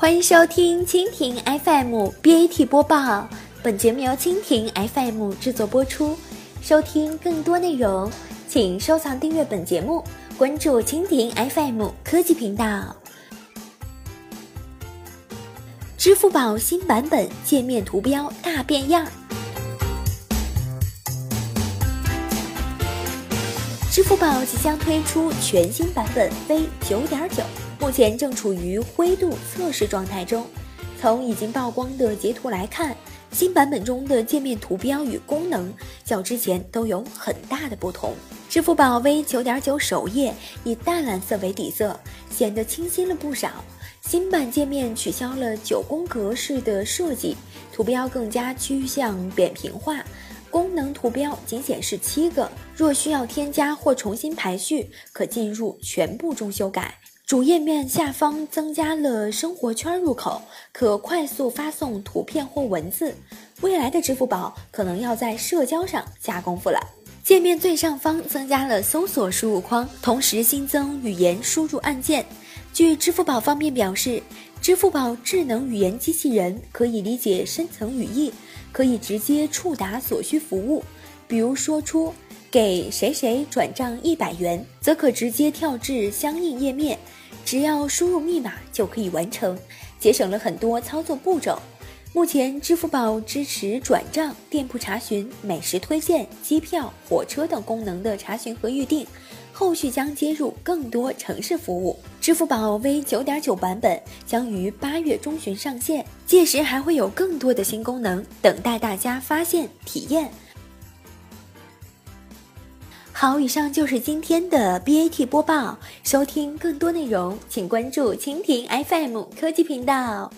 欢迎收听蜻蜓 FM BAT 播报，本节目由蜻蜓 FM 制作播出。收听更多内容，请收藏订阅本节目，关注蜻蜓 FM 科技频道。支付宝新版本界面图标大变样。支付宝即将推出全新版本 V 九点九，目前正处于灰度测试状态中。从已经曝光的截图来看，新版本中的界面图标与功能较之前都有很大的不同。支付宝 V 九点九首页以淡蓝色为底色，显得清新了不少。新版界面取消了九宫格式的设计，图标更加趋向扁平化。功能图标仅显示七个，若需要添加或重新排序，可进入全部中修改。主页面下方增加了生活圈入口，可快速发送图片或文字。未来的支付宝可能要在社交上下功夫了。界面最上方增加了搜索输入框，同时新增语言输入按键。据支付宝方面表示，支付宝智能语言机器人可以理解深层语义。可以直接触达所需服务，比如说出给谁谁转账一百元，则可直接跳至相应页面，只要输入密码就可以完成，节省了很多操作步骤。目前，支付宝支持转账、店铺查询、美食推荐、机票、火车等功能的查询和预订。后续将接入更多城市服务。支付宝 V 九点九版本将于八月中旬上线，届时还会有更多的新功能等待大家发现体验。好，以上就是今天的 BAT 播报。收听更多内容，请关注蜻蜓 FM 科技频道。